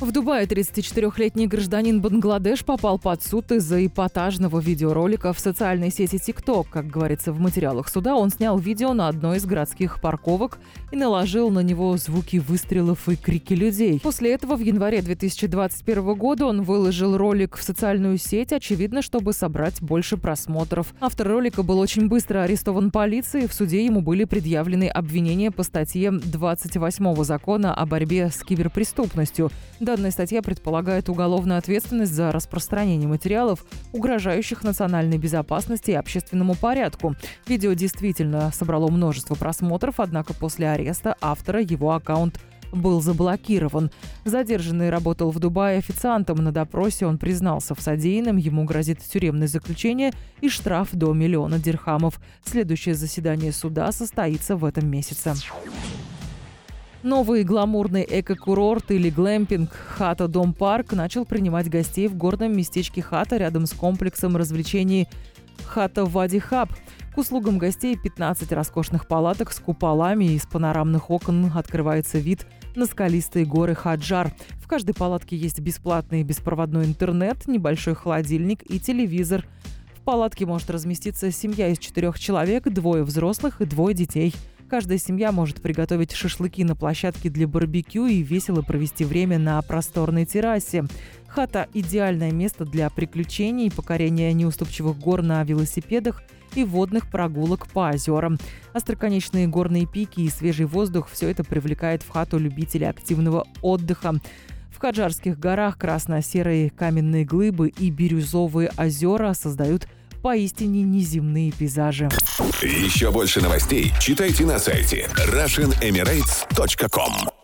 В Дубае 34-летний гражданин Бангладеш попал под суд из-за эпатажного видеоролика в социальной сети TikTok. Как говорится в материалах суда, он снял видео на одной из городских парковок и наложил на него звуки выстрелов и крики людей. После этого в январе 2021 года он выложил ролик в социальную сеть, очевидно, чтобы собрать больше просмотров. Автор ролика был очень быстро арестован полицией. В суде ему были предъявлены обвинения по статье 28 закона о борьбе с киберпреступностью – Данная статья предполагает уголовную ответственность за распространение материалов, угрожающих национальной безопасности и общественному порядку. Видео действительно собрало множество просмотров, однако после ареста автора его аккаунт был заблокирован. Задержанный работал в Дубае официантом. На допросе он признался в содеянном. Ему грозит тюремное заключение и штраф до миллиона дирхамов. Следующее заседание суда состоится в этом месяце. Новый гламурный эко-курорт или глэмпинг «Хата Дом Парк» начал принимать гостей в горном местечке Хата рядом с комплексом развлечений «Хата Вади Хаб». К услугам гостей 15 роскошных палаток с куполами и из панорамных окон открывается вид на скалистые горы Хаджар. В каждой палатке есть бесплатный беспроводной интернет, небольшой холодильник и телевизор. В палатке может разместиться семья из четырех человек, двое взрослых и двое детей – Каждая семья может приготовить шашлыки на площадке для барбекю и весело провести время на просторной террасе. Хата – идеальное место для приключений, покорения неуступчивых гор на велосипедах и водных прогулок по озерам. Остроконечные горные пики и свежий воздух – все это привлекает в хату любителей активного отдыха. В Хаджарских горах красно-серые каменные глыбы и бирюзовые озера создают поистине неземные пейзажи. Еще больше новостей читайте на сайте RussianEmirates.com